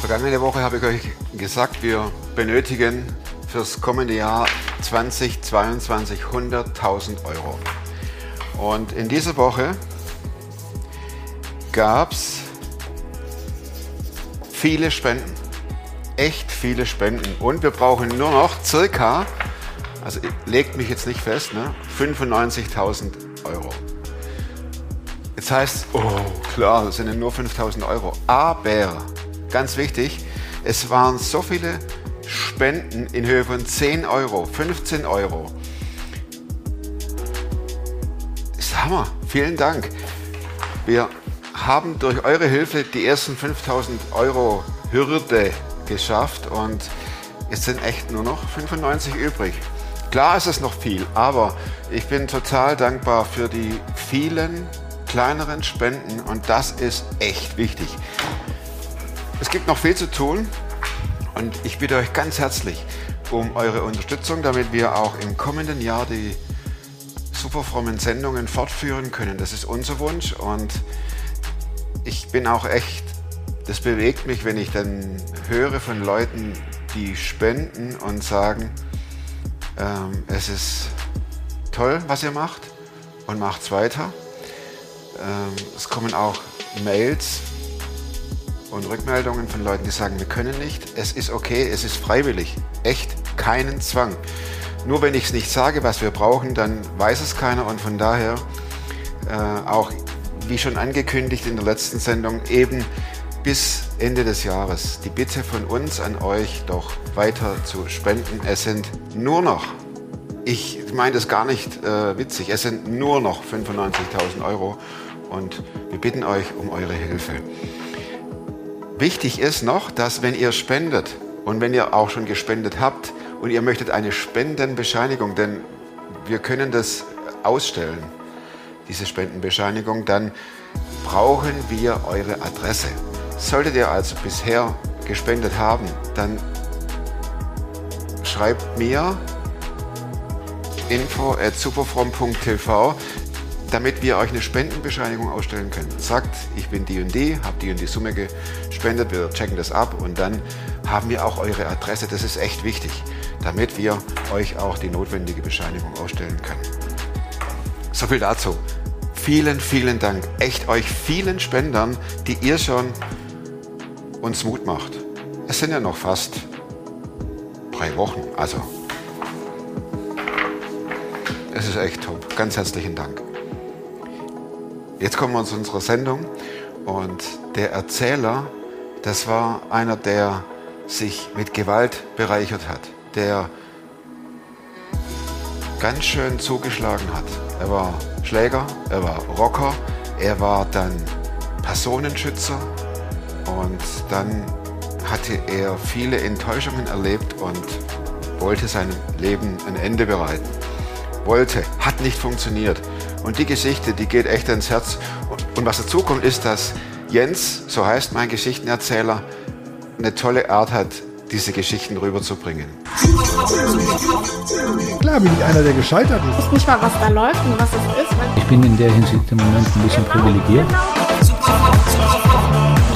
Vergangene Woche habe ich euch gesagt, wir benötigen fürs kommende Jahr 2022 100.000 Euro. Und in dieser Woche gab es viele Spenden. Echt viele Spenden. Und wir brauchen nur noch circa, also legt mich jetzt nicht fest, ne, 95.000 Euro. Jetzt heißt, oh klar, das sind nur 5.000 Euro. Aber, ganz wichtig, es waren so viele Spenden in Höhe von 10 Euro, 15 Euro. Ist Hammer. Vielen Dank. Wir haben durch eure Hilfe die ersten 5000 Euro Hürde geschafft und es sind echt nur noch 95 übrig. Klar ist es noch viel, aber ich bin total dankbar für die vielen kleineren Spenden und das ist echt wichtig. Es gibt noch viel zu tun und ich bitte euch ganz herzlich um eure Unterstützung, damit wir auch im kommenden Jahr die superfrommen Sendungen fortführen können. Das ist unser Wunsch und ich bin auch echt, das bewegt mich, wenn ich dann höre von Leuten, die spenden und sagen, ähm, es ist toll, was ihr macht und macht es weiter. Ähm, es kommen auch Mails und Rückmeldungen von Leuten, die sagen, wir können nicht, es ist okay, es ist freiwillig, echt keinen Zwang. Nur wenn ich es nicht sage, was wir brauchen, dann weiß es keiner und von daher äh, auch wie schon angekündigt in der letzten Sendung, eben bis Ende des Jahres die Bitte von uns an euch, doch weiter zu spenden. Es sind nur noch, ich meine das gar nicht äh, witzig, es sind nur noch 95.000 Euro und wir bitten euch um eure Hilfe. Wichtig ist noch, dass wenn ihr spendet und wenn ihr auch schon gespendet habt und ihr möchtet eine Spendenbescheinigung, denn wir können das ausstellen, diese Spendenbescheinigung, dann brauchen wir eure Adresse. Solltet ihr also bisher gespendet haben, dann schreibt mir info at superfrom.tv, damit wir euch eine Spendenbescheinigung ausstellen können. Sagt, ich bin die und die, habe die und die Summe gespendet, wir checken das ab und dann haben wir auch eure Adresse. Das ist echt wichtig, damit wir euch auch die notwendige Bescheinigung ausstellen können. So viel dazu vielen, vielen Dank. Echt euch vielen Spendern, die ihr schon uns Mut macht. Es sind ja noch fast drei Wochen. Also, es ist echt top. Ganz herzlichen Dank. Jetzt kommen wir zu unserer Sendung und der Erzähler, das war einer, der sich mit Gewalt bereichert hat, der ganz schön zugeschlagen hat. Er war Schläger, er war Rocker, er war dann Personenschützer und dann hatte er viele Enttäuschungen erlebt und wollte seinem Leben ein Ende bereiten. Wollte, hat nicht funktioniert. Und die Geschichte, die geht echt ins Herz. Und was dazu kommt, ist, dass Jens, so heißt mein Geschichtenerzähler, eine tolle Art hat, diese Geschichten rüberzubringen. Klar bin ich einer, der gescheitert ist. Ich weiß nicht mal, was da läuft und was es ist. Ich bin in der Hinsicht im Moment ein bisschen genau, privilegiert.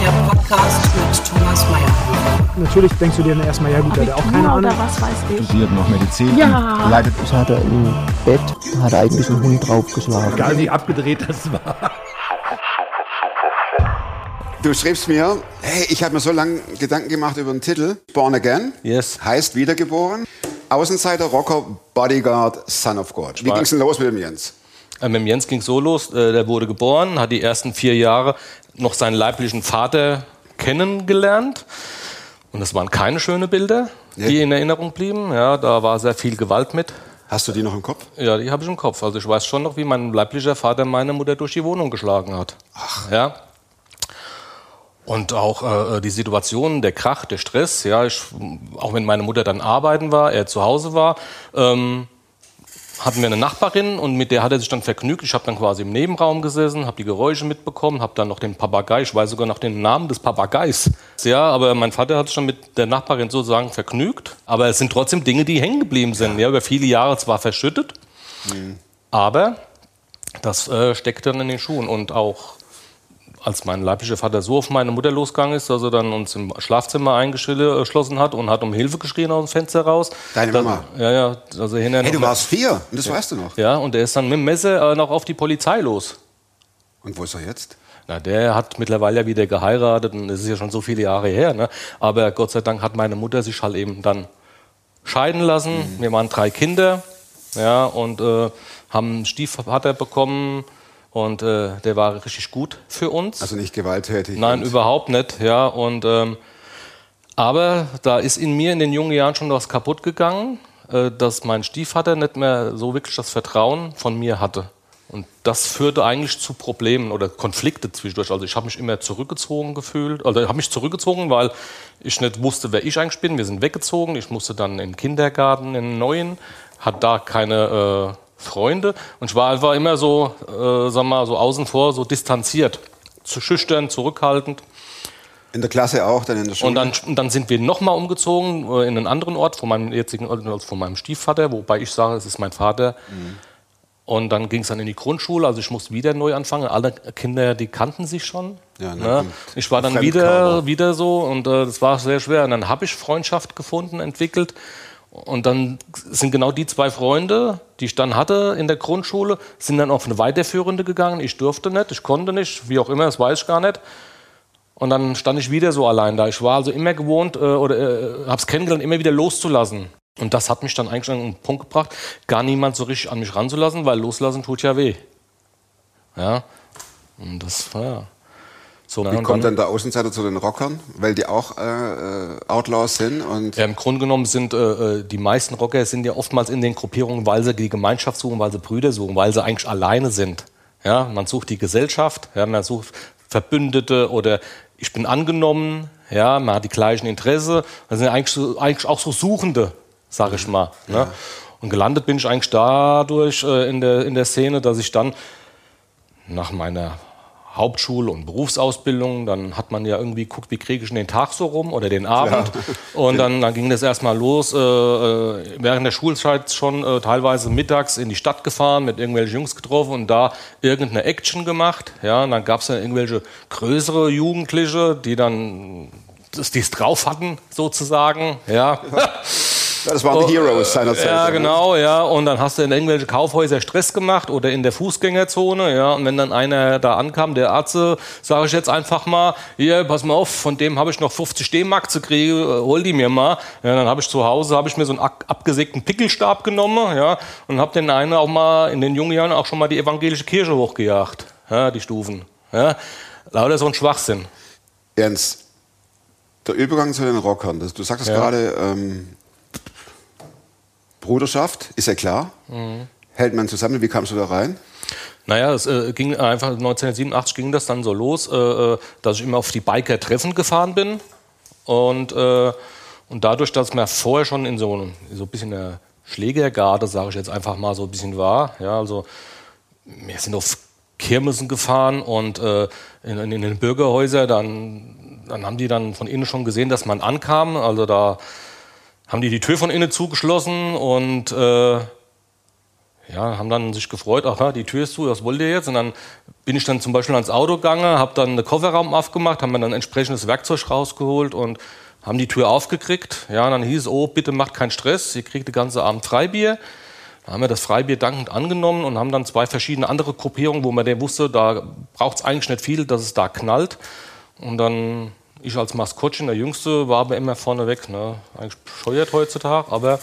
Der Podcast mit Thomas Mayer. Natürlich denkst du dir dann erstmal, ja gut, der hat auch keine Ahnung. was weiß ich. Studiert noch Medizin. Ja. Leidet. Ich hatte im Bett, hat eigentlich ein Hund draufgeschlagen. Egal wie abgedreht das war. Du schriebst mir, hey, ich habe mir so lange Gedanken gemacht über den Titel. Born Again. Yes. Heißt wiedergeboren. Außenseiter, Rocker, Bodyguard, Son of God. Wie ging es denn los mit dem Jens? Äh, mit dem Jens ging es so los, äh, der wurde geboren, hat die ersten vier Jahre noch seinen leiblichen Vater kennengelernt. Und das waren keine schönen Bilder, ja. die in Erinnerung blieben. Ja, da war sehr viel Gewalt mit. Hast du die noch im Kopf? Ja, die habe ich im Kopf. Also ich weiß schon noch, wie mein leiblicher Vater meine Mutter durch die Wohnung geschlagen hat. Ach. Ja. Und auch äh, die Situation, der Krach, der Stress, ja, ich, auch wenn meine Mutter dann arbeiten war, er zu Hause war, ähm, hatten wir eine Nachbarin und mit der hat er sich dann vergnügt. Ich habe dann quasi im Nebenraum gesessen, habe die Geräusche mitbekommen, habe dann noch den Papagei, ich weiß sogar noch den Namen des Papageis. Ja, aber mein Vater hat sich dann mit der Nachbarin sozusagen vergnügt. Aber es sind trotzdem Dinge, die hängen geblieben sind. Ja, über viele Jahre zwar verschüttet, aber das äh, steckt dann in den Schuhen. Und auch als mein leiblicher Vater so auf meine Mutter losgegangen ist, dass er dann uns im Schlafzimmer eingeschlossen hat und hat um Hilfe geschrien aus dem Fenster raus. Deine Da- Mama? Ja, ja. Also hinterher Hey, du warst vier und das weißt du noch. Ja, und der ist dann mit dem Messer äh, noch auf die Polizei los. Und wo ist er jetzt? Na, der hat mittlerweile ja wieder geheiratet und das ist ja schon so viele Jahre her. Ne? Aber Gott sei Dank hat meine Mutter sich halt eben dann scheiden lassen. Wir waren drei Kinder ja, und äh, haben einen Stiefvater bekommen und äh, der war richtig gut für uns. Also nicht gewalttätig. Nein, überhaupt nicht. Ja, und, ähm, aber da ist in mir in den jungen Jahren schon was kaputt gegangen, äh, dass mein Stiefvater nicht mehr so wirklich das Vertrauen von mir hatte. Und das führte eigentlich zu Problemen oder Konflikte zwischendurch. Also ich habe mich immer zurückgezogen gefühlt. Also ich habe mich zurückgezogen, weil ich nicht wusste, wer ich eigentlich bin. Wir sind weggezogen. Ich musste dann in den Kindergarten, in den neuen, hatte da keine äh, Freunde. Und ich war einfach immer so, äh, sag mal, so außen vor, so distanziert. Zu schüchtern, zurückhaltend. In der Klasse auch, dann in der Schule. Und dann, und dann sind wir nochmal umgezogen äh, in einen anderen Ort von meinem jetzigen, also von meinem Stiefvater, wobei ich sage, es ist mein Vater. Und dann ging es dann in die Grundschule, also ich musste wieder neu anfangen. Alle Kinder, die kannten sich schon. Ja, ne, Ich war dann wieder, wieder so und äh, das war sehr schwer. Und dann habe ich Freundschaft gefunden, entwickelt. Und dann sind genau die zwei Freunde, die ich dann hatte in der Grundschule, sind dann auf eine weiterführende gegangen. Ich durfte nicht, ich konnte nicht, wie auch immer, das weiß ich gar nicht. Und dann stand ich wieder so allein da. Ich war also immer gewohnt äh, oder äh, habe es kennengelernt, immer wieder loszulassen. Und das hat mich dann eigentlich an einen Punkt gebracht, gar niemand so richtig an mich ranzulassen, weil loslassen tut ja weh. Ja. Und das war ja. So, Wie kommt dann der Außenseiter zu den Rockern? Weil die auch äh, äh, Outlaws sind und Ja, Im Grunde genommen sind äh, äh, die meisten Rocker sind ja oftmals in den Gruppierungen, weil sie die Gemeinschaft suchen, weil sie Brüder suchen, weil sie eigentlich alleine sind. Ja, man sucht die Gesellschaft, ja, man sucht Verbündete oder ich bin angenommen, ja, man hat die gleichen Interesse. Das sind eigentlich, so, eigentlich auch so Suchende, sage ich mal. Ne? Und gelandet bin ich eigentlich dadurch äh, in, der, in der Szene, dass ich dann nach meiner Hauptschule und Berufsausbildung, dann hat man ja irgendwie geguckt, wie kriege ich den Tag so rum oder den Abend. Und dann, dann ging das erstmal los, äh, äh, während der Schulzeit schon äh, teilweise mittags in die Stadt gefahren, mit irgendwelchen Jungs getroffen und da irgendeine Action gemacht. Ja, und dann gab es dann irgendwelche größere Jugendliche, die dann die es drauf hatten, sozusagen. Ja. Ja, das waren die Heroes seinerzeit. Oh, Ja, ne? genau, ja. Und dann hast du in irgendwelche Kaufhäuser Stress gemacht oder in der Fußgängerzone, ja. Und wenn dann einer da ankam, der Arzt, sage ich jetzt einfach mal, hier, pass mal auf, von dem habe ich noch 50 D-Mark zu kriegen, äh, hol die mir mal. Ja, dann habe ich zu Hause, habe ich mir so einen ab- abgesägten Pickelstab genommen, ja. Und habe den einen auch mal, in den jungen Jahren auch schon mal die evangelische Kirche hochgejagt, ja, die Stufen, ja. Lauter so ein Schwachsinn. Ernst, der Übergang zu den Rockern, du sagtest Ja. gerade, ähm, Bruderschaft, ist ja klar. Mhm. Hält man zusammen, wie kamst du da rein? Naja, es äh, ging einfach 1987 ging das dann so los, äh, äh, dass ich immer auf die Biker-Treffen gefahren bin. Und, äh, und dadurch, dass man vorher schon in so, einem- so ein bisschen der Schlägergarde, sage ich jetzt einfach mal, so ein bisschen war, ja, also wir sind auf Kirmessen gefahren und äh, in, in, in den Bürgerhäusern, dann, dann haben die dann von innen schon gesehen, dass man ankam. Also da haben die die Tür von innen zugeschlossen und äh, ja, haben dann sich gefreut, aha, die Tür ist zu, was wollt ihr jetzt? Und dann bin ich dann zum Beispiel ans Auto gegangen, habe dann den Kofferraum aufgemacht, haben mir dann entsprechendes Werkzeug rausgeholt und haben die Tür aufgekriegt. Ja, dann hieß es, oh, bitte macht keinen Stress, ihr kriegt den ganzen Abend Freibier. Da haben wir das Freibier dankend angenommen und haben dann zwei verschiedene andere Gruppierungen, wo man der wusste, da braucht es eigentlich nicht viel, dass es da knallt. Und dann, ich als Maskottchen, der Jüngste, war aber immer vorneweg. Ne? Eigentlich bescheuert heutzutage, aber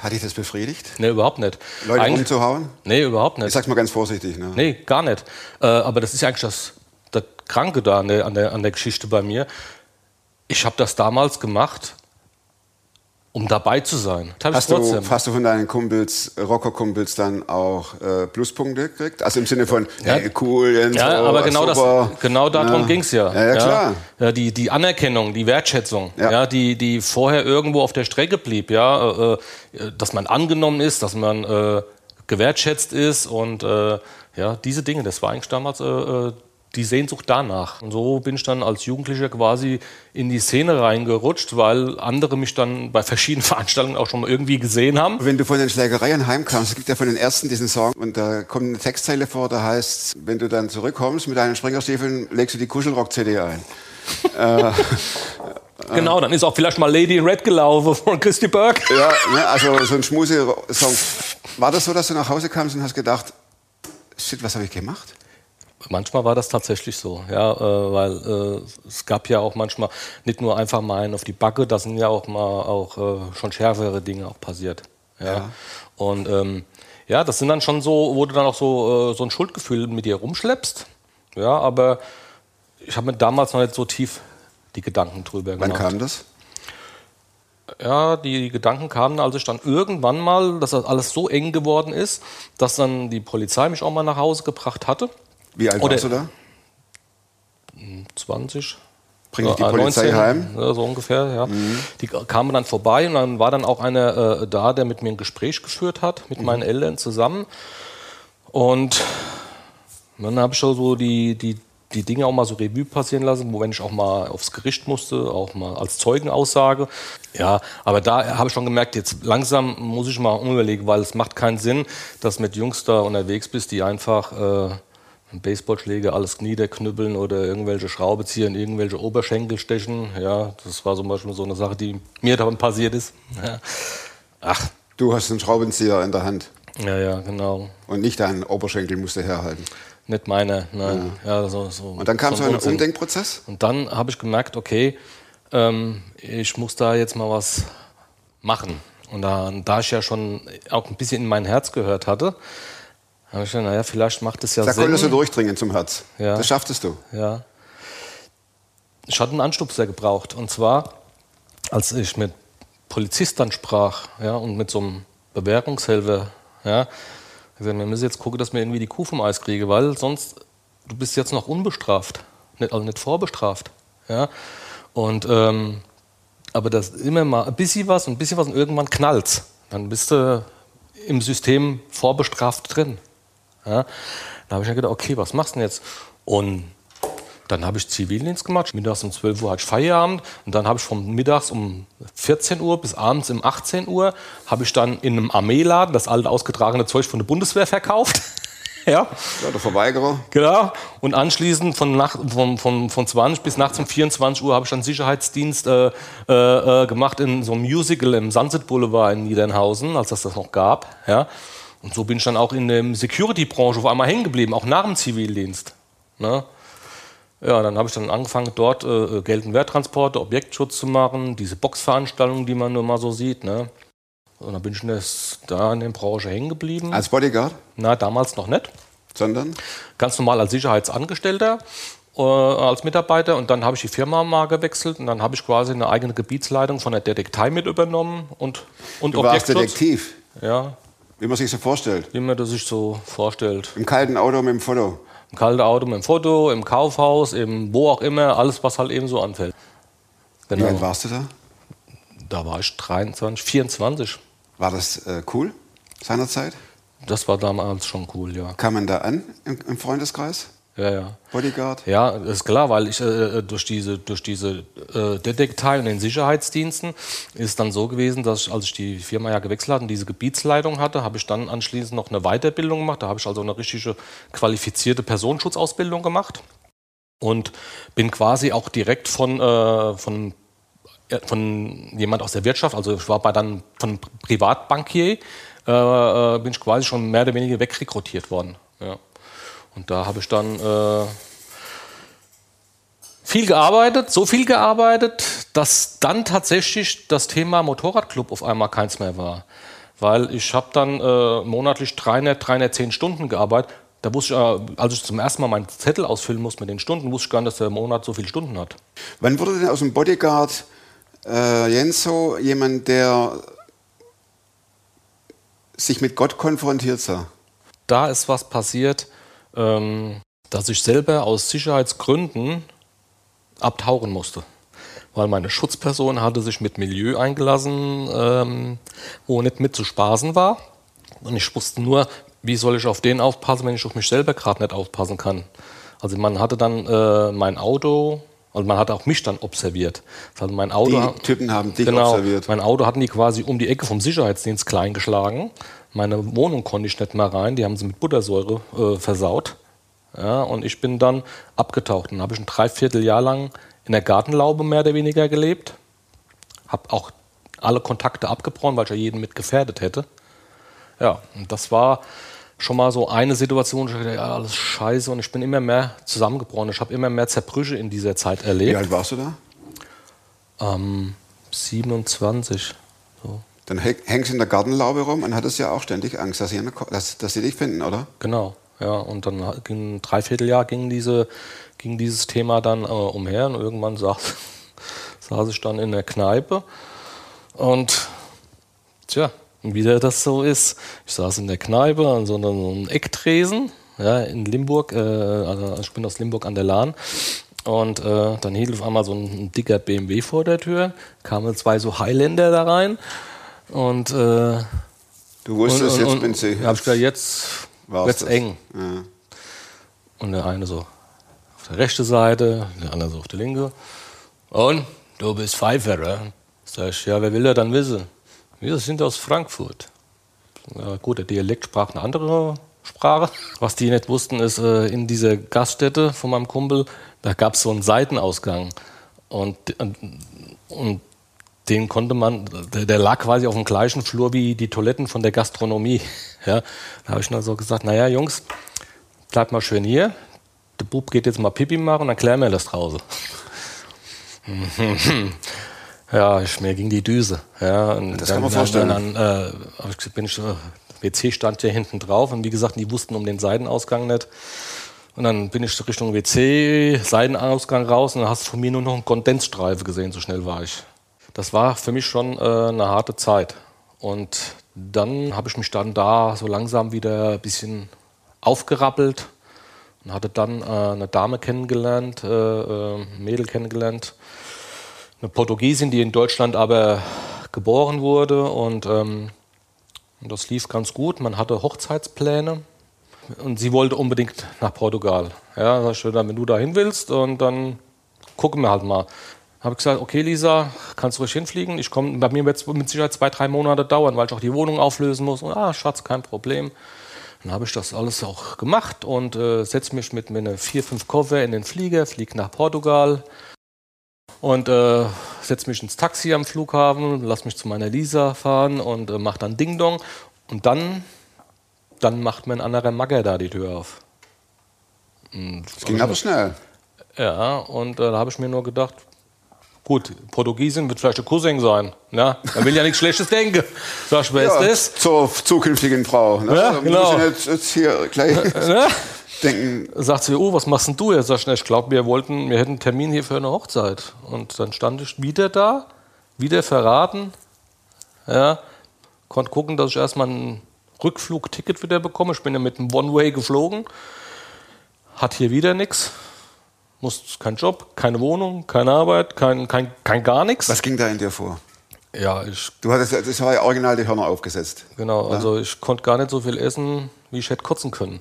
Hat dich das befriedigt? ne, überhaupt nicht. Leute Eigentlich- umzuhauen? Nee, überhaupt nicht. Ich sag's mal ganz vorsichtig. Ne? Nee, gar nicht. Äh, aber das ist eigentlich das, das Kranke da an der, an, der, an der Geschichte bei mir. Ich habe das damals gemacht, um dabei zu sein. Hast du, hast du von deinen Kumpels, Rocker-Kumpels dann auch äh, Pluspunkte gekriegt? Also im Sinne von, Ja. hey, cool, Jens, Ja, oh, aber genau, super. das, genau darum Ja. ging's ja. Ja, ja, klar. Ja, die, die Anerkennung, die Wertschätzung, Ja. ja. die, die vorher irgendwo auf der Strecke blieb, ja, äh, äh, dass man angenommen ist, dass man äh, gewertschätzt ist und äh, ja, diese Dinge, das war eigentlich damals äh, äh, die Sehnsucht danach. Und so bin ich dann als Jugendlicher quasi in die Szene reingerutscht, weil andere mich dann bei verschiedenen Veranstaltungen auch schon mal irgendwie gesehen haben. Wenn du von den Schlägereien heimkamst, es gibt ja von den ersten diesen Song und da kommt eine Textzeile vor, da heißt, wenn du dann zurückkommst mit deinen Springerstiefeln, legst du die Kuschelrock-CD ein. Genau, dann ist auch vielleicht mal Lady in Red gelaufen von Christy Burke. Ja, ne, also so ein Schmuse-Song. War das so, dass du nach Hause kamst und hast gedacht, shit, was habe ich gemacht? Manchmal war das tatsächlich so, ja, äh, weil äh, es gab ja auch manchmal nicht nur einfach mal einen auf die Backe, da sind ja auch mal auch äh, schon schärfere Dinge auch passiert. Ja. Ja. Und ähm, ja, das sind dann schon so, wo du dann auch so, äh, so ein Schuldgefühl mit dir rumschleppst. Ja, aber ich habe mir damals noch nicht so tief die Gedanken drüber Wann gemacht. kam das? Ja, die Gedanken kamen, als ich dann irgendwann mal, dass das alles so eng geworden ist, dass dann die Polizei mich auch mal nach Hause gebracht hatte. Wie alt Oder- warst du da? 20. Bringt dich die Polizei 19, heim? Mhm. Ja, so ungefähr, ja. Die kamen dann vorbei und dann war dann auch einer äh, da, der mit mir ein Gespräch geführt hat, mit Mhm. meinen Eltern zusammen. Und dann habe ich schon so die, die, die Dinge auch mal so Revue passieren lassen, wo wenn ich auch mal aufs Gericht musste, auch mal als Zeugenaussage. Ja, aber da habe ich schon gemerkt, jetzt langsam muss ich mal umüberlegen, weil es macht keinen Sinn, dass mit Jungs da unterwegs bist, die einfach äh, mit Baseballschläger alles niederknüppeln oder irgendwelche Schraube ziehen, irgendwelche Oberschenkel stechen. Ja, das war zum Beispiel so eine Sache, die mir dann passiert ist. Ja. Ach, Du hast einen Schraubenzieher in der Hand ja, ja, genau. und nicht deinen Oberschenkel musst du herhalten. Nicht meine, nein. Ja. so, so, Und dann kam so, ein ein Unsinn. Umdenkprozess? Und dann habe ich gemerkt, okay, ähm, ich muss da jetzt mal was machen. Und da, da ich ja schon auch ein bisschen in mein Herz gehört hatte, ich gedacht, naja, vielleicht macht es ja Da Sinn. konntest du durchdringen zum Herz. Ja. Das schafftest du. Ja. Ich hatte einen Anstupser gebraucht. Und zwar, als ich mit Polizisten sprach ja, und mit so einem Bewährungshelfer, ja, gesagt, wir müssen jetzt gucken, dass wir irgendwie die Kuh vom Eis kriegen, weil sonst, du bist jetzt noch unbestraft, nicht, also nicht vorbestraft. Ja. Und, ähm, aber das immer mal ein bisschen was und ein bisschen was und irgendwann knallt's. Dann bist du im System vorbestraft drin. Ja? Da habe ich dann gedacht, okay, was machst du denn jetzt? Und dann habe ich Zivildienst gemacht. Mittags um 12 Uhr hatte ich Feierabend. Und dann habe ich von mittags um 14 Uhr bis abends um 18 Uhr habe ich dann in einem Armeeladen das alte ausgetragene Zeug von der Bundeswehr verkauft. ja, Ja, der Verweigerer. genau. Und anschließend von, Nacht, von, von, von 20 bis nachts um 24 Uhr habe ich dann Sicherheitsdienst äh, äh, äh, gemacht in so einem Musical im Sunset Boulevard in Niedernhausen, als das das noch gab. Ja. Und so bin ich dann auch in der Security-Branche auf einmal hängen geblieben, auch nach dem Zivildienst. Ne? Ja, dann habe ich dann angefangen, dort äh, Geld- und Werttransporte, Objektschutz zu machen, diese Boxveranstaltungen, die man nur mal so sieht. Ne? Und dann bin ich das, da in der Branche hängen geblieben. Als Bodyguard, Na, damals noch nicht. sondern Ganz normal als Sicherheitsangestellter, äh, als Mitarbeiter. Und dann habe ich die Firma mal gewechselt und dann habe ich quasi eine eigene Gebietsleitung von der Detektei mit übernommen und, und du warst Objektschutz. Detektiv, Ja, wie man sich so vorstellt. wie man das sich so vorstellt. Im kalten Auto mit dem Foto. Im kalten Auto, im Foto, im Kaufhaus, im wo auch immer, alles, was halt eben so anfällt. Wie Genau. alt warst du da? Da war ich 23, 24. War das äh, cool seinerzeit? Das war damals schon cool, ja. Kam man da an im, im Freundeskreis? Ja, ja. Bodyguard? Ja, ist klar, weil ich äh, durch diese, durch diese äh, Detektei und den Sicherheitsdiensten ist dann so gewesen, dass ich, als ich die Firma ja gewechselt hatte und diese Gebietsleitung hatte, habe ich dann anschließend noch eine Weiterbildung gemacht. Da habe ich also eine richtige qualifizierte Personenschutzausbildung gemacht und bin quasi auch direkt von, äh, von, äh, von jemand aus der Wirtschaft, also ich war bei dann von einem Privatbankier, äh, äh, bin ich quasi schon mehr oder weniger wegrekrutiert worden. Ja. Und da habe ich dann äh, viel gearbeitet, so viel gearbeitet, dass dann tatsächlich das Thema Motorradclub auf einmal keins mehr war. Weil ich habe dann äh, monatlich 300, 310 Stunden gearbeitet. Da wusste ich, äh, als ich zum ersten Mal meinen Zettel ausfüllen musste mit den Stunden, wusste ich gar nicht, dass der Monat so viele Stunden hat. Wann wurde denn aus dem Bodyguard äh, Jenso jemand, der sich mit Gott konfrontiert sah? Da ist was passiert, dass ich selber aus Sicherheitsgründen abtauchen musste. Weil meine Schutzperson hatte sich mit Milieu eingelassen, ähm, wo nicht mit zu spaßen war. Und ich wusste nur, wie soll ich auf den aufpassen, wenn ich auf mich selber gerade nicht aufpassen kann. Also man hatte dann äh, mein Auto, also man hat auch mich dann observiert. Also mein Auto, Die Typen haben dich genau, observiert. Mein Auto hatten die quasi um die Ecke vom Sicherheitsdienst klein geschlagen. Meine Wohnung konnte ich nicht mehr rein, die haben sie mit Buttersäure äh, versaut. Ja, und ich bin dann abgetaucht. Dann habe ich ein Dreivierteljahr lang in der Gartenlaube mehr oder weniger gelebt. Habe auch alle Kontakte abgebrochen, weil ich ja jeden mit gefährdet hätte. Ja, und das war schon mal so eine Situation, wo ich dachte, ja, alles scheiße und ich bin immer mehr zusammengebrochen. Ich habe immer mehr Zerbrüche in dieser Zeit Wie erlebt. alt warst du da? Ähm, 27. Dann häng- hängst du in der Gartenlaube rum und hattest ja auch ständig Angst, dass sie, dass, dass sie dich finden, oder? Genau, ja. Und dann ging ein Dreivierteljahr ging, diese, ging dieses Thema dann äh, umher und irgendwann saß, saß ich dann in der Kneipe und tja, wie der das so ist, ich saß in der Kneipe an so einem Ecktresen ja, in Limburg, äh, also ich bin aus Limburg an der Lahn. Und äh, dann hielt auf einmal so ein, ein dicker BMW vor der Tür, kamen zwei so Highlander da rein und äh, Du wusstest, jetzt bin sie. Da habe ich gesagt, jetzt wird's das. eng. Ja. Und der eine so auf der rechten Seite, der andere so auf der linke. Und du bist Pfeifer, oder? Sag ich, ja, wer will er dann wissen? Wir sind aus Frankfurt. Ja, gut, der Dialekt sprach eine andere Sprache. Was die nicht wussten, ist, äh, in dieser Gaststätte von meinem Kumpel, da gab es so einen Seitenausgang. Und, und, und den konnte man, der, der lag quasi auf dem gleichen Flur wie die Toiletten von der Gastronomie. Ja, da habe ich nur so gesagt, naja, Jungs, bleibt mal schön hier. Der Bub geht jetzt mal Pipi machen und dann klären wir das draußen. ja, ich, mir ging die Düse. Ja, und Das dann, kann man vorstellen. Dann, dann äh, bin ich, äh, WC stand ja hinten drauf und wie gesagt, die wussten um den Seitenausgang nicht. Und dann bin ich Richtung WC, Seitenausgang raus und dann hast du von mir nur noch einen Kondensstreife gesehen, so schnell war ich. Das war für mich schon äh, eine harte Zeit. Und dann habe ich mich dann da so langsam wieder ein bisschen aufgerappelt und hatte dann äh, eine Dame kennengelernt, äh, äh, ein Mädel kennengelernt, eine Portugiesin, die in Deutschland aber geboren wurde und ähm, das lief ganz gut. Man hatte Hochzeitspläne und sie wollte unbedingt nach Portugal. Ja, sag ich, dann, wenn du da hin willst und dann gucken wir halt mal. Habe ich gesagt, okay Lisa, kannst du ruhig hinfliegen. Ich komme, bei mir wird es mit Sicherheit zwei, drei Monate dauern, weil ich auch die Wohnung auflösen muss. Und, ah, Schatz, kein Problem. Dann habe ich das alles auch gemacht und äh, setze mich mit meinen vier, fünf Koffer in den Flieger, fliege nach Portugal und äh, setze mich ins Taxi am Flughafen, lass mich zu meiner Lisa fahren und äh, mach dann Ding Dong. Und dann, dann macht mir ein anderer Magger da die Tür auf. Es ging aber schnell. Ja, und äh, da habe ich mir nur gedacht, gut, Portugiesin wird vielleicht ein Cousin sein. Ja, man will ja nichts Schlechtes denken. Sag ich, wer Ja, ist zur zukünftigen Frau. Ne? Ja, muss genau. nicht jetzt hier gleich das? Ja? denken, sagt sie, oh, was machst denn du jetzt? Sag ich, "Na, ich glaube, wir wollten, wir hätten einen Termin hier für eine Hochzeit. Und dann stand ich wieder da, wieder verraten. Ja, konnte gucken, dass ich erstmal ein Rückflugticket wieder bekomme. Ich bin ja mit einem One-Way geflogen. Hat hier wieder nichts. Muss kein Job, keine Wohnung, keine Arbeit, kein, kein, kein gar nichts. was ging da in dir vor? Ja, ich Du hattest, das war ja original die Hörner aufgesetzt. Genau, also ich konnte gar nicht so viel essen, wie ich hätte kotzen können.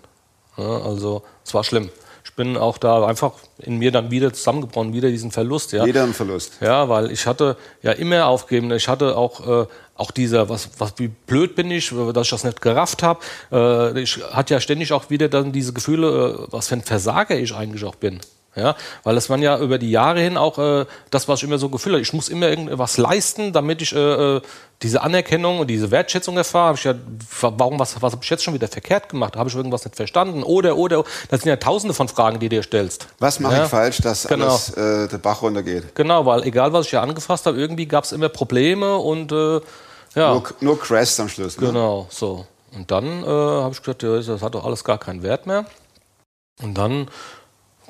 Ja, also es war schlimm. Ich bin auch da einfach in mir dann wieder zusammengebrochen, wieder diesen Verlust. Ja. Wieder ein Verlust. Ja, weil ich hatte ja immer aufgegeben. Ich hatte auch, äh, auch dieser, was, was, wie blöd bin ich, dass ich das nicht gerafft habe. Äh, ich hatte ja ständig auch wieder dann diese Gefühle, äh, was für ein Versager ich eigentlich auch bin. Ja, weil es waren ja über die Jahre hin auch äh, das, was ich immer so gefühlt habe. Ich muss immer irgendwas leisten, damit ich äh, äh, diese Anerkennung und diese Wertschätzung erfahre. Hab ich ja, warum, was, was habe ich jetzt schon wieder verkehrt gemacht? Habe ich irgendwas nicht verstanden? Oder, oder, das sind ja tausende von Fragen, die du dir stellst. Was mache Ja. ich falsch, dass Genau. alles äh, der Bach runtergeht? Genau, weil egal, was ich ja angefasst habe, irgendwie gab es immer Probleme und äh, ja. Nur, nur Crest am Schluss. Ne? Genau, so. Und dann äh, habe ich gedacht, ja, das hat doch alles gar keinen Wert mehr. Und dann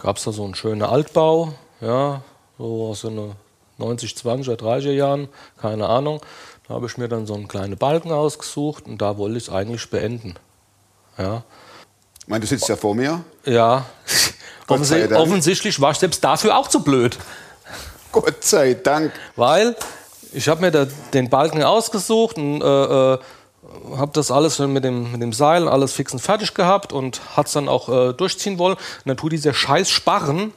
gab es da so einen schönen Altbau, ja, so aus so einer 90, 20 oder 30er Jahren, keine Ahnung. Da habe ich mir dann so einen kleinen Balken ausgesucht und da wollte ich es eigentlich beenden. Ja, Ich meine, du sitzt ja vor mir. ja. Gott sei Offensi Dank. offensichtlich war ich selbst dafür auch zu blöd. Gott sei Dank. Weil ich habe mir da den Balken ausgesucht und äh, äh, habe das alles mit dem, mit dem Seil alles fix und fertig gehabt und hat es dann auch äh, durchziehen wollen. Und dann tut dieser scheiß Sparren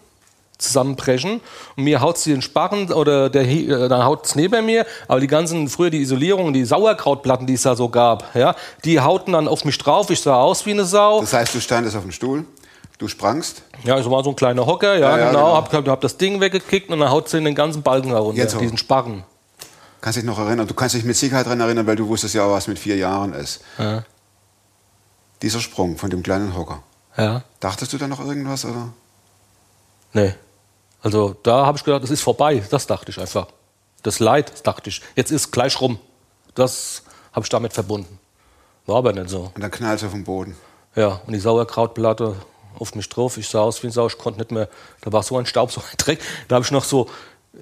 zusammenbrechen und mir haut sie den Sparren oder der äh, dann haut es neben mir, aber die ganzen früher die Isolierungen, die Sauerkrautplatten, die es da so gab, ja, die hauten dann auf mich drauf. Ich sah aus wie eine Sau. Das heißt, du standest auf dem Stuhl, du sprangst. Ja, es war so ein kleiner Hocker, ja, Ja, ja, genau. genau. Hab, hab das Ding weggekickt und dann haut sie in den ganzen Balken herunter, Jetzt diesen Sparren. Kannst dich noch erinnern. Du kannst dich mit Sicherheit daran erinnern, weil du wusstest ja, was mit vier Jahren ist. Ja. Dieser Sprung von dem kleinen Hocker. Ja. Dachtest du da noch irgendwas? Oder? Nee. Also da habe ich gedacht, das ist vorbei. Das dachte ich einfach. Das Leid, das dachte ich. Jetzt ist gleich rum. Das habe ich damit verbunden. War aber nicht so. Und dann knallt es auf den Boden. Ja, und die Sauerkrautplatte auf mich drauf. Ich sah aus wie ein Sau. Ich konnte nicht mehr. Da war so ein Staub, so ein Dreck. Da habe ich noch so.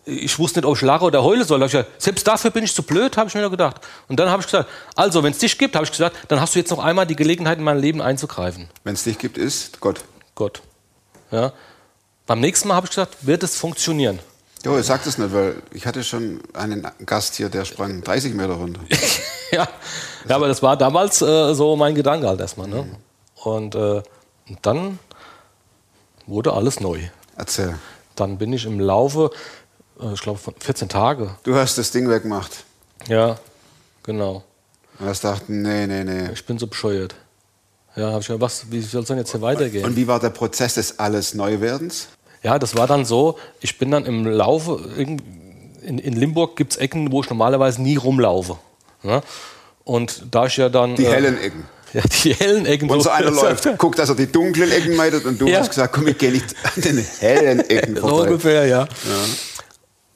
Ich wusste nicht, ob ich lache oder heule soll. Da ich gesagt, selbst dafür bin ich zu blöd, habe ich mir gedacht. Und dann habe ich gesagt, also, wenn es dich gibt, habe ich gesagt, dann hast du jetzt noch einmal die Gelegenheit, in mein Leben einzugreifen. Wenn es dich gibt, ist Gott. Gott. Ja. Beim nächsten Mal habe ich gesagt, wird es funktionieren. Jo, ich sag das nicht, weil ich hatte schon einen Gast hier, der sprang 30 Meter runter. ja. ja, aber das war damals äh, so mein Gedanke halt erstmal. Ne? Und, äh, und dann wurde alles neu. Erzähl. Dann bin ich im Laufe, ich glaube, von 14 Tage. Du hast das Ding weggemacht. Ja, genau. Und hast gedacht, nee, nee, nee. Ich bin so bescheuert. Ja, habe ich gedacht, was, wie soll es denn jetzt hier weitergehen? Und wie war der Prozess des alles Neuwerdens? Ja, das war dann so, ich bin dann im Laufe, in, in Limburg gibt es Ecken, wo ich normalerweise nie rumlaufe. Ne? Und da ich ja dann... Die äh, hellen Ecken. Ja, die hellen Ecken. Und so einer läuft, guckt, dass er die dunklen Ecken meidet und du Ja. hast gesagt, komm, ich gehe nicht an den hellen Ecken So vorbei. ungefähr, ja.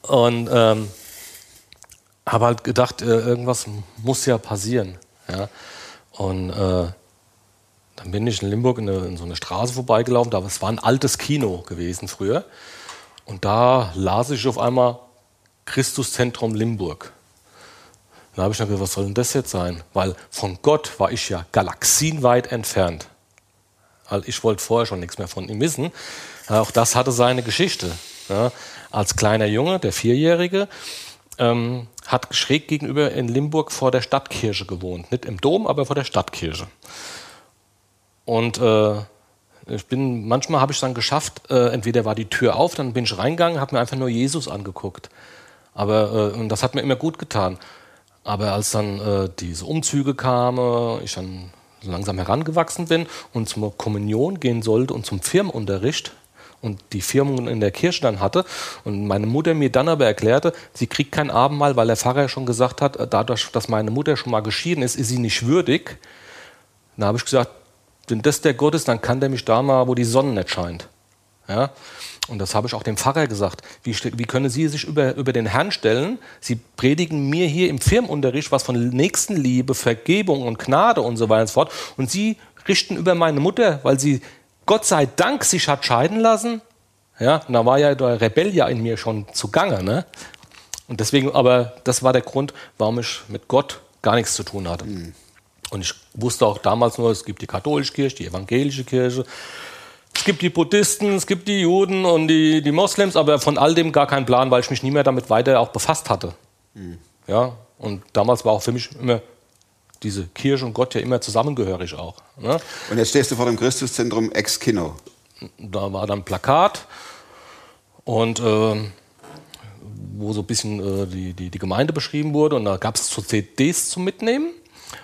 Und ähm, habe halt gedacht, äh, irgendwas muss ja passieren. Ja? Und äh, dann bin ich in Limburg in, eine, in so eine Straße vorbeigelaufen. Da, es war ein altes Kino gewesen früher. Und da las ich auf einmal Christuszentrum Limburg. Da habe ich gedacht, was soll denn das jetzt sein? Weil von Gott war ich ja galaxienweit entfernt. Weil ich wollte vorher schon nichts mehr von ihm wissen. Ja, auch das hatte seine Geschichte. Ja, als kleiner Junge, der Vierjährige, ähm, hat schräg gegenüber in Limburg vor der Stadtkirche gewohnt. Nicht im Dom, aber vor der Stadtkirche. Und äh, ich bin, manchmal habe ich es dann geschafft, äh, entweder war die Tür auf, dann bin ich reingegangen, habe mir einfach nur Jesus angeguckt. Aber äh, und das hat mir immer gut getan. Aber als dann äh, diese Umzüge kamen, ich dann langsam herangewachsen bin und zur Kommunion gehen sollte und zum Firmenunterricht und die Firmung in der Kirche dann hatte und meine Mutter mir dann aber erklärte, sie kriegt kein Abendmahl, weil der Pfarrer schon gesagt hat, äh, dadurch, dass meine Mutter schon mal geschieden ist, ist sie nicht würdig. Dann habe ich gesagt, wenn das der Gott ist, dann kann der mich da mal, wo die Sonne nicht scheint. Ja? Und das habe ich auch dem Pfarrer gesagt. Wie, wie können Sie sich über, über den Herrn stellen? Sie predigen mir hier im Firmenunterricht was von Nächstenliebe, Vergebung und Gnade und so weiter und so fort. Und Sie richten über meine Mutter, weil sie Gott sei Dank sich hat scheiden lassen. Ja, da war ja der Rebell ja in mir schon zugange. Ne? Und deswegen, aber das war der Grund, warum ich mit Gott gar nichts zu tun hatte. Und ich wusste auch damals nur, es gibt die katholische Kirche, die evangelische Kirche, es gibt die Buddhisten, es gibt die Juden und die, die Moslems, aber von all dem gar keinen Plan, weil ich mich nie mehr damit weiter auch befasst hatte. Ja, und damals war auch für mich immer diese Kirche und Gott ja immer zusammengehörig auch. Ne? Und jetzt stehst du vor dem Christuszentrum ex-Kino. Da war dann ein Plakat und ähm, wo so ein bisschen äh, die, die, die Gemeinde beschrieben wurde und da gab es so CDs zum Mitnehmen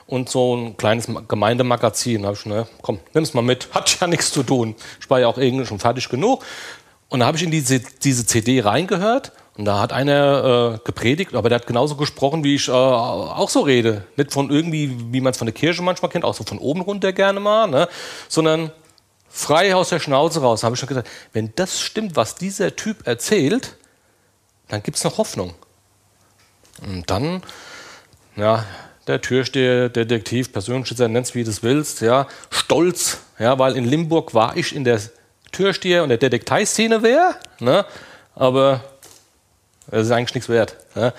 und so ein kleines Ma- Gemeindemagazin. Da habe ich, ne, komm, nimm es mal mit, hat ja nichts zu tun. Ich war ja auch irgendwie schon fertig genug. Und da habe ich in diese, diese CD reingehört und da hat einer äh, gepredigt, aber der hat genauso gesprochen, wie ich äh, auch so rede. Nicht von irgendwie, wie man es von der Kirche manchmal kennt, auch so von oben runter gerne mal, ne? sondern frei aus der Schnauze raus. Da habe ich schon gesagt, wenn das stimmt, was dieser Typ erzählt, dann gibt es noch Hoffnung. Und dann, ja, der Türsteher, Detektiv, Persönlichschützer, nenn's wie du willst, ja, stolz, ja, weil in Limburg war ich in der Türsteher- und der Detekteiszene wäre, ne, aber Das ist eigentlich nichts wert. Ja.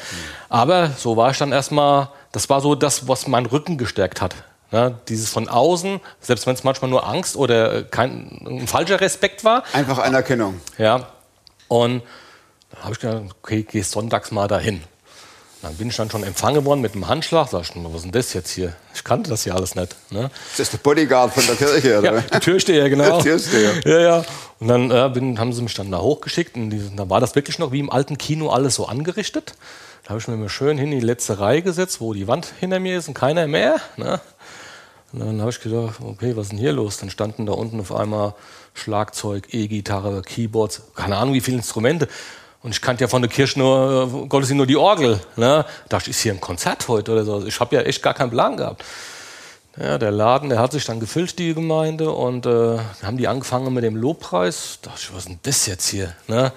Aber so war ich dann erstmal, das war so das, was meinen Rücken gestärkt hat. Ja, dieses von außen, selbst wenn es manchmal nur Angst oder kein, ein falscher Respekt war. Einfach Anerkennung. Ja. Und da habe ich gedacht, okay, geh sonntags mal dahin. Dann bin ich dann schon empfangen worden mit einem Handschlag. Sag ich, was ist denn das jetzt hier? Ich kannte das ja alles nicht. Ne? Das ist der Bodyguard von der Kirche, oder? Ja, der Türsteher, genau. Der Türsteher. Ja, ja. Und dann äh, bin, haben sie mich dann da hochgeschickt und die, da war das wirklich noch wie im alten Kino alles so angerichtet. Da habe ich mir schön hin in die letzte Reihe gesetzt, wo die Wand hinter mir ist und keiner mehr. Ne? Und dann habe ich gedacht, okay, was ist denn hier los? Dann standen da unten auf einmal Schlagzeug, E-Gitarre, Keyboards, keine Ahnung wie viele Instrumente. Und ich kannte ja von der Kirche nur, äh, Gottesdienst nur die Orgel. Ne? Da dachte ich, ist hier ein Konzert heute oder so? Ich habe ja echt gar keinen Plan gehabt. Ja, der Laden, der hat sich dann gefüllt, die Gemeinde, und äh, haben die angefangen mit dem Lobpreis. Da dachte ich, was ist denn das jetzt hier? Ne?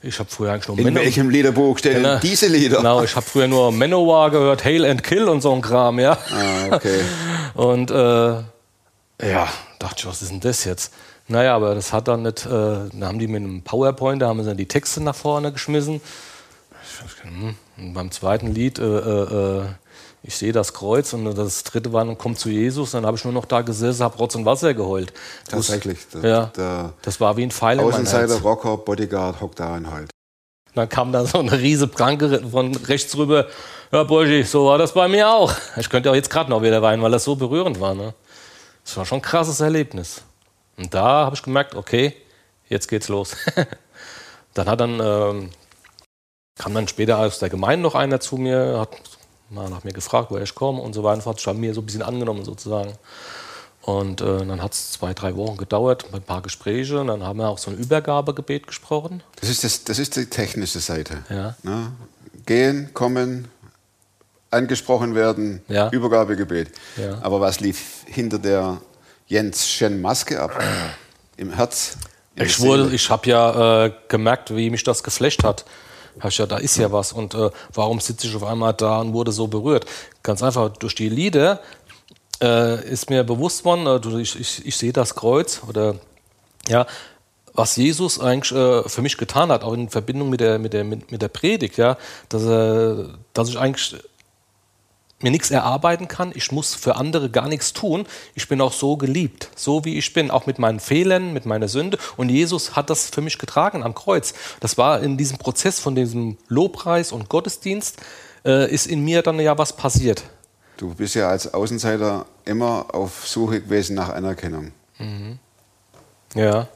Ich habe früher eigentlich nur In Manowar- welchem Liederbuch stehen Genau. denn diese Lieder? Genau, ich habe früher nur Manowar gehört, Hail and Kill und so ein Kram, ja. Ah, okay. Und äh, ja, dachte ich, was ist denn das jetzt? Naja, aber das hat dann nicht, äh, dann haben die mit einem PowerPoint, da haben sie dann die Texte nach vorne geschmissen. Hm. Und beim zweiten Lied, äh, äh, äh, ich sehe das Kreuz und das dritte war, dann kommt zu Jesus, dann habe ich nur noch da gesessen, habe Rotz und Wasser geheult. Tatsächlich. Der, Ja, der das war wie ein Pfeil Außenseiter. Rocker, Bodyguard hockt da und halt. Dann kam da so eine riese Pranke von rechts rüber. Ja, Burschi, so war das bei mir auch. Ich könnte auch jetzt gerade noch wieder weinen, weil das so berührend war. Ne? Das war schon ein krasses Erlebnis. Und da habe ich gemerkt, okay, jetzt geht's los. dann hat dann, ähm, kam dann später aus der Gemeinde noch einer zu mir, hat mal nach mir gefragt, woher ich komme und so weiter. Hat sich an mir so ein bisschen angenommen sozusagen. Und äh, dann hat es zwei, drei Wochen gedauert, ein paar Gespräche. Und dann haben wir auch so ein Übergabegebet gesprochen. Das ist, das, das ist die technische Seite. Ja. Ne? Gehen, kommen, angesprochen werden, Ja. Übergabegebet. Ja. Aber was lief hinter der Jens Schen Maske ab? Im Herz? Ich, wurde, Seele? ich habe ja äh, gemerkt, wie mich das geflasht hat. Hab ich ja, da ist ja was. Und äh, warum sitze ich auf einmal da und wurde so berührt? Ganz einfach durch die Lieder äh, ist mir bewusst worden, äh, ich, ich, ich sehe das Kreuz oder ja, was Jesus eigentlich äh, für mich getan hat, auch in Verbindung mit der, mit der, mit, der Predigt, ja, dass, er, dass ich eigentlich mir nichts erarbeiten kann. Ich muss für andere gar nichts tun. Ich bin auch so geliebt, so wie ich bin, auch mit meinen Fehlern, mit meiner Sünde. Und Jesus hat das für mich getragen am Kreuz. Das war in diesem Prozess von diesem Lobpreis und Gottesdienst, äh, ist in mir dann ja was passiert. Du bist ja als Außenseiter immer auf Suche gewesen nach Anerkennung. Ja.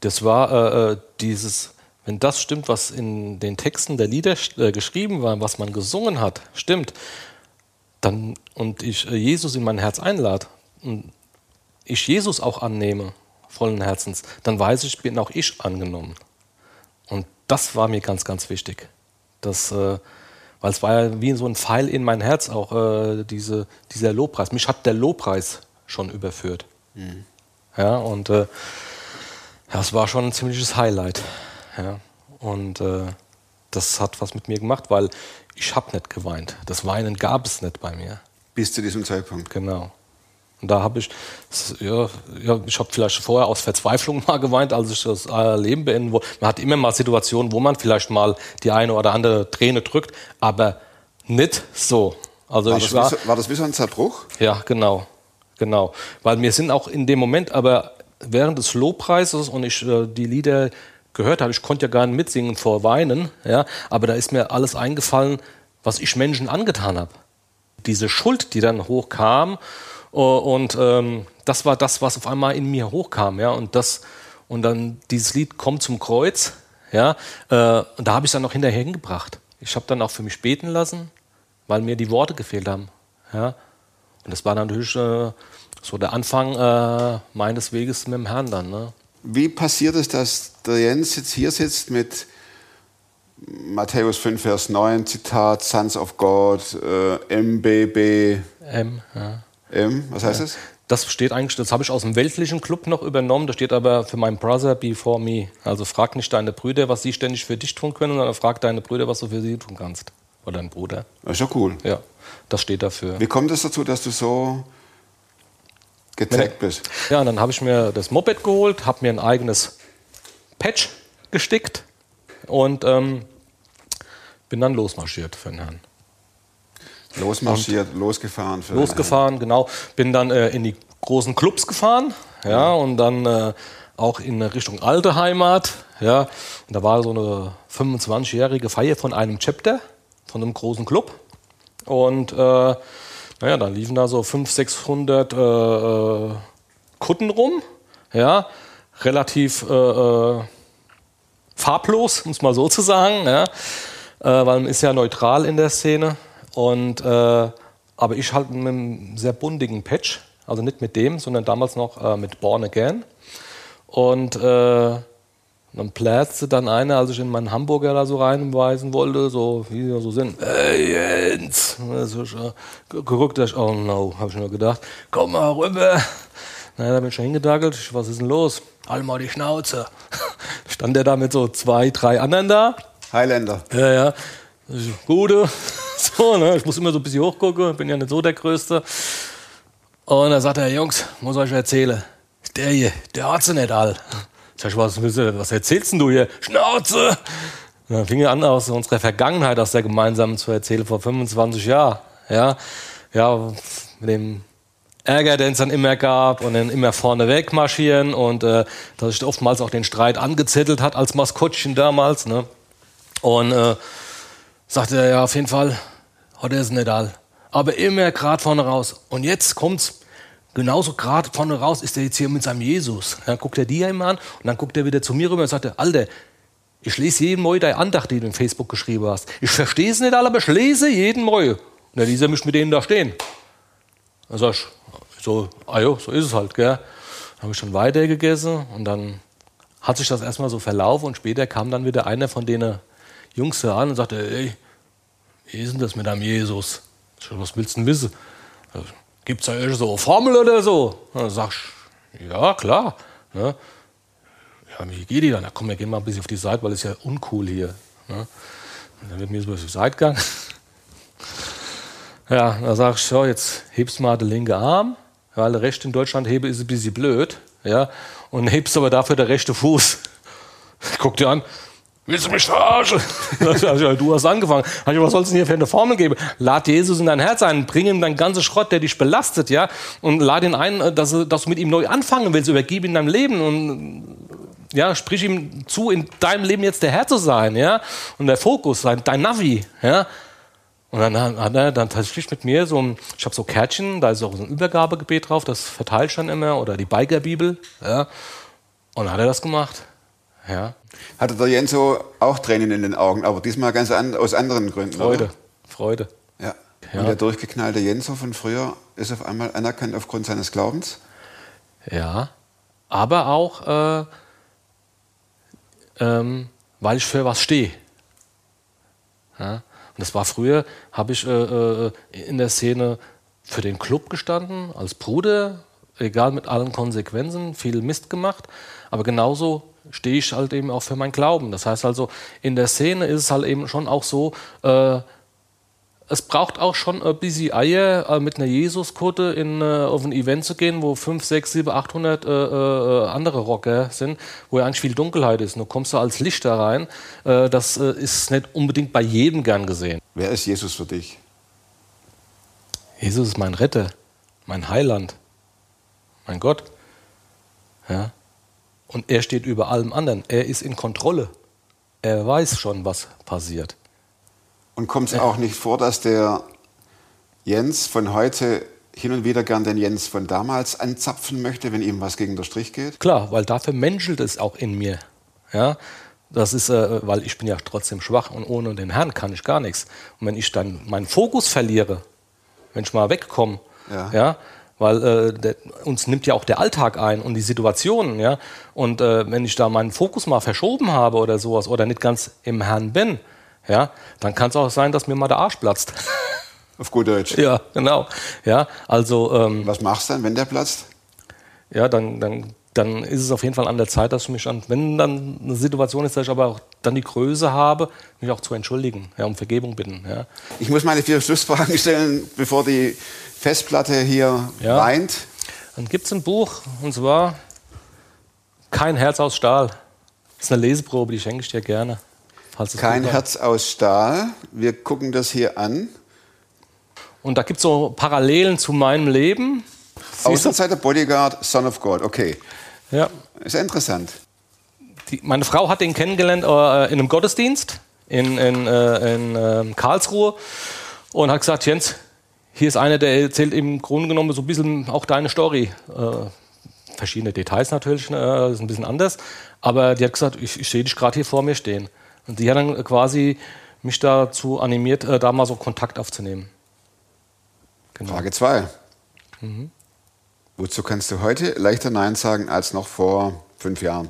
Das war äh, äh, dieses, wenn das stimmt, was in den Texten der Lieder äh, geschrieben war, was man gesungen hat, stimmt, dann und ich äh, Jesus in mein Herz einlade und ich Jesus auch annehme, vollen Herzens, dann weiß ich, bin auch ich angenommen. Und das war mir ganz, ganz wichtig. Das, äh, weil es war ja wie so ein Pfeil in mein Herz, auch äh, diese, dieser Lobpreis. Mich hat der Lobpreis schon überführt. Ja, und äh, ja, es war schon ein ziemliches Highlight. Ja. Und äh, das hat was mit mir gemacht, weil ich habe nicht geweint. Das Weinen gab es nicht bei mir. Bis zu diesem Zeitpunkt. Genau. Und da habe ich, ja, ja, ich habe vielleicht vorher aus Verzweiflung mal geweint, als ich das äh, Leben beenden wollte. Man hat immer mal Situationen, wo man vielleicht mal die eine oder andere Träne drückt, aber nicht so. Also War ich das, war, wie so, war das wie so ein Zerbruch? ja, genau. Genau. Weil wir sind auch in dem Moment, aber während des Lobpreises und ich äh, die Lieder gehört habe, ich konnte ja gar nicht mitsingen vor Weinen, ja, aber da ist mir alles eingefallen, was ich Menschen angetan habe. Diese Schuld, die dann hochkam äh, und ähm, das war das, was auf einmal in mir hochkam, ja, und das und dann dieses Lied kommt zum Kreuz, ja, äh, und da habe ich dann noch hinterher hingebracht. Ich habe dann auch für mich beten lassen, weil mir die Worte gefehlt haben, ja. Und das war natürlich äh, so der Anfang äh, meines Weges mit dem Herrn dann. Ne? Wie passiert es, dass der Jens jetzt hier sitzt mit Matthäus 5, Vers 9, Zitat, Sons of God, äh, MBB, M, ja. M, was heißt das? Das steht eigentlich, das habe ich aus dem weltlichen Club noch übernommen. Das steht aber für meinen Brother before me. Also frag nicht deine Brüder, was sie ständig für dich tun können, sondern frag deine Brüder, was du für sie tun kannst. Oder dein Bruder. Das ist ja cool. Ja, das steht dafür. Wie kommt es dazu, dass du so getaggt bist? Ja, und dann habe ich mir das Moped geholt, habe mir ein eigenes Patch gestickt und ähm, bin dann losmarschiert für den Herrn. Losmarschiert, losgefahren. Für losgefahren, genau. Bin dann äh, in die großen Clubs gefahren, ja, und dann äh, auch in Richtung alte Heimat, ja. Und da war so eine 25-jährige Feier von einem Chapter, von einem großen Club. Und äh, naja, dann liefen da so 500, 600 äh, äh, Kutten rum, ja, relativ äh, äh, farblos, um es mal so zu sagen, ja, äh, weil man ist ja neutral in der Szene. Und, äh, aber ich halt mit einem sehr bundigen Patch, also nicht mit dem, sondern damals noch mit Born Again. Und äh, dann platzte dann einer, als ich in meinen Hamburger da so reinweisen wollte, so wie sie so sind, ey Jens, geguckt, ich, oh no, habe ich nur gedacht, komm mal rüber. Naja, da bin ich schon hingedackelt, was ist denn los? Halt mal die Schnauze. Stand der da mit so zwei, drei anderen da. Highlander. Ja, ja. Gute. So, ne? Ich muss immer so ein bisschen hochgucken, bin ja nicht so der Größte. Und da sagt er, Jungs, muss euch erzählen, der hier, der hat sie nicht all. Ich, was, erzählst denn du hier? Schnauze! Dann fing er an, aus unserer Vergangenheit, aus der gemeinsamen zu erzählen, vor 25 Jahren. Ja, ja mit dem Ärger, den es dann immer gab und dann immer vorne weg marschieren und äh, dass sich oftmals auch den Streit angezettelt hat als Maskottchen damals. Ne? Und äh, sagte er, ja, auf jeden Fall hat er es nicht all. Aber immer gerade vorne raus. Und jetzt kommt's. Genauso gerade vorne raus ist er jetzt hier mit seinem Jesus. Dann guckt er die ja immer an und dann guckt er wieder zu mir rüber und sagt, Alter, ich lese jeden Morgen deine Andacht, die du in Facebook geschrieben hast. Ich verstehe es nicht alle, aber ich lese jeden Morgen. Und dann ließ er mich mit denen da stehen. Dann sag ich, so, ah jo, so ist es halt, gell. Dann habe ich schon weiter gegessen und dann hat sich das erstmal so verlaufen und später kam dann wieder einer von denen Jungs da an und sagte, ey, wie ist denn das mit deinem Jesus? Was willst du denn wissen? Gibt es da irgend so Formel oder so? Dann sagst du, ja, klar. Ne? Ja, wie geht die dann? Na komm, wir gehen mal ein bisschen auf die Seite, weil es ist ja uncool hier. Ne? Und dann wird mir so auf die Seite gegangen. ja, dann sag ich, so, jetzt hebst mal den linken Arm, weil der rechte in Deutschland hebe ist ein bisschen blöd. Ja? Und hebst aber dafür der rechte Fuß. Guck dir an, Willst du mich verarschen? du hast angefangen. Was sollst du denn hier für eine Formel geben? Lad Jesus in dein Herz ein, bring ihm deinen ganzen Schrott, der dich belastet, ja, und lad ihn ein, dass, dass du mit ihm neu anfangen willst. Übergib ihm dein Leben und ja, sprich ihm zu, in deinem Leben jetzt der Herr zu sein, ja, und der Fokus sein, dein Navi, ja. Und dann hat er dann tatsächlich mit mir so ein, ich habe so Kärtchen, da ist auch so ein Übergabegebet drauf, das verteile ich dann immer, oder die Biker-Bibel, ja. Und dann hat er das gemacht, ja. Hatte der Jenso auch Tränen in den Augen, aber diesmal ganz an, aus anderen Gründen. Freude, oder? Freude. Ja. Ja. Und der durchgeknallte Jenso von früher ist auf einmal anerkannt aufgrund seines Glaubens. Ja, aber auch, äh, ähm, weil ich für was stehe. Ja? Und das war früher, habe ich äh, äh, in der Szene für den Club gestanden, als Bruder, egal mit allen Konsequenzen, viel Mist gemacht. Aber genauso stehe ich halt eben auch für meinen Glauben. Das heißt also, in der Szene ist es halt eben schon auch so, äh, es braucht auch schon ein bisschen Eier, äh, mit einer Jesuskutte in, äh, auf ein Event zu gehen, wo 5, 6, 7, 800 äh, andere Rocker sind, wo ja eigentlich viel Dunkelheit ist. Du kommst da als Licht da rein. Äh, das ist nicht unbedingt bei jedem gern gesehen. Wer ist Jesus für dich? Jesus ist mein Retter, mein Heiland, mein Gott. Ja. Und er steht über allem anderen. Er ist in Kontrolle. Er weiß schon, was passiert. Und kommt es auch nicht vor, dass der Jens von heute hin und wieder gern den Jens von damals anzapfen möchte, wenn ihm was gegen den Strich geht? Klar, weil dafür menschelt es auch in mir. Ja, das ist, äh, weil ich bin ja trotzdem schwach und ohne den Herrn kann ich gar nichts. Und wenn ich dann meinen Fokus verliere, wenn ich mal wegkomme, Ja. ja, weil äh, der, uns nimmt ja auch der Alltag ein und die Situationen, ja. Und äh, wenn ich da meinen Fokus mal verschoben habe oder sowas oder nicht ganz im Herrn bin, ja, dann kann es auch sein, dass mir mal der Arsch platzt. Auf gut Deutsch. ja, genau. Ja, also ähm, Was machst du dann, wenn der platzt? ja, dann, dann, dann ist es auf jeden Fall an der Zeit, dass ich mich an, wenn dann eine Situation ist, dass ich aber auch dann die Größe habe, mich auch zu entschuldigen, ja, um Vergebung bitten. Ja. Ich muss meine vier Schlussfragen stellen, bevor die Festplatte hier Ja. weint. Dann gibt es ein Buch, und zwar Kein Herz aus Stahl. Das ist eine Leseprobe, die schenke ich dir gerne. Kein. Herz aus Stahl. Wir gucken das hier an. Und da gibt es so Parallelen zu meinem Leben. Außenseiter Bodyguard, Son of God. Okay. Ja. Ist ja interessant. Die, meine Frau hat den kennengelernt äh, in einem Gottesdienst in, in, äh, in ähm, Karlsruhe und hat gesagt, Jens, hier ist einer, der erzählt im Grunde genommen so ein bisschen auch deine Story. Äh, verschiedene Details natürlich, äh, ist ein bisschen anders. Aber die hat gesagt, ich, ich sehe dich gerade hier vor mir stehen. Und die hat dann quasi mich dazu animiert, äh, da mal so Kontakt aufzunehmen. Genau. Frage 2. Wozu kannst du heute leichter Nein sagen als noch vor fünf Jahren?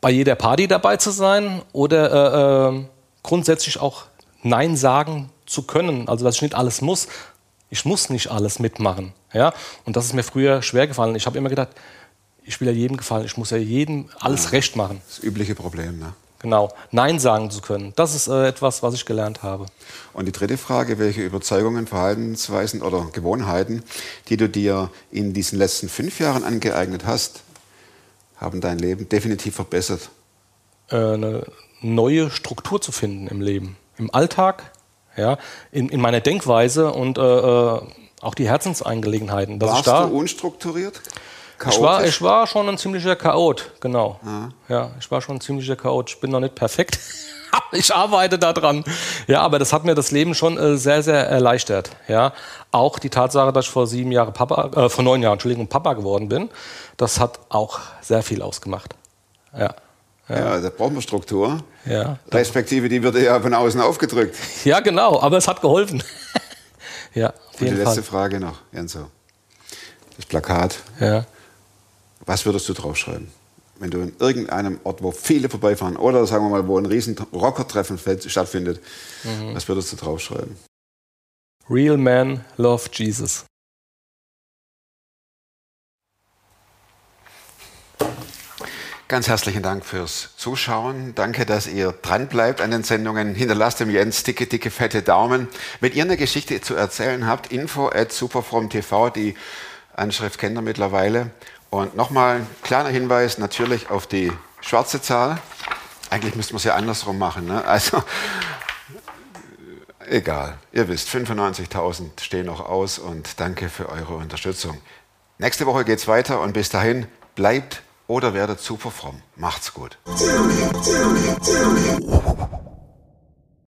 bei jeder Party dabei zu sein oder äh, äh, grundsätzlich auch Nein sagen zu können. Also dass ich nicht alles muss. Ich muss nicht alles mitmachen. Ja? Und das ist mir früher schwer gefallen. Ich habe immer gedacht, ich will ja jedem gefallen. Ich muss ja jedem alles recht machen. Das übliche Problem. Ne? Genau. Nein sagen zu können. Das ist äh, etwas, was ich gelernt habe. Und die dritte Frage, welche Überzeugungen, Verhaltensweisen oder Gewohnheiten, die du dir in diesen letzten fünf Jahren angeeignet hast, haben dein Leben definitiv verbessert? Äh, eine neue Struktur zu finden im Leben. Im Alltag, ja, in, in meiner Denkweise und äh, äh, auch die Herzensangelegenheiten. Warst da, du unstrukturiert? Ich war, ich war schon ein ziemlicher Chaot, genau. Ja, ich war schon ein ziemlicher Chaot. Ich bin noch nicht perfekt, ich arbeite daran. Ja, aber das hat mir das Leben schon äh, sehr, sehr erleichtert. Ja, auch die Tatsache, dass ich vor sieben Jahren Papa, äh, vor neun Jahren, Entschuldigung, Papa geworden bin, das hat auch sehr viel ausgemacht. Ja, ja, da brauchen wir Struktur. ja, Respektive, die wird ja von außen aufgedrückt. ja, genau. Aber es hat geholfen. ja, auf Und die jeden letzte Fall. Frage noch, Enzo. Das Plakat, Ja. was würdest du draufschreiben? Wenn du in irgendeinem Ort, wo viele vorbeifahren, oder sagen wir mal, wo ein riesen Rockertreffen stattfindet, Mhm. was würdest du draufschreiben? Real men love Jesus. Ganz herzlichen Dank fürs Zuschauen. Danke, dass ihr dran bleibt an den Sendungen. Hinterlasst dem Jens dicke, dicke, fette Daumen. Wenn ihr eine Geschichte zu erzählen habt, info at superfromtv, die Anschrift kennt ihr mittlerweile. Und nochmal ein kleiner Hinweis natürlich auf die schwarze Zahl. Eigentlich müssten wir es ja andersrum machen. Ne? Also, äh, egal. Ihr wisst, 95.000 stehen noch aus und danke für eure Unterstützung. Nächste Woche geht's weiter und bis dahin bleibt oder werdet super fromm. Macht's gut.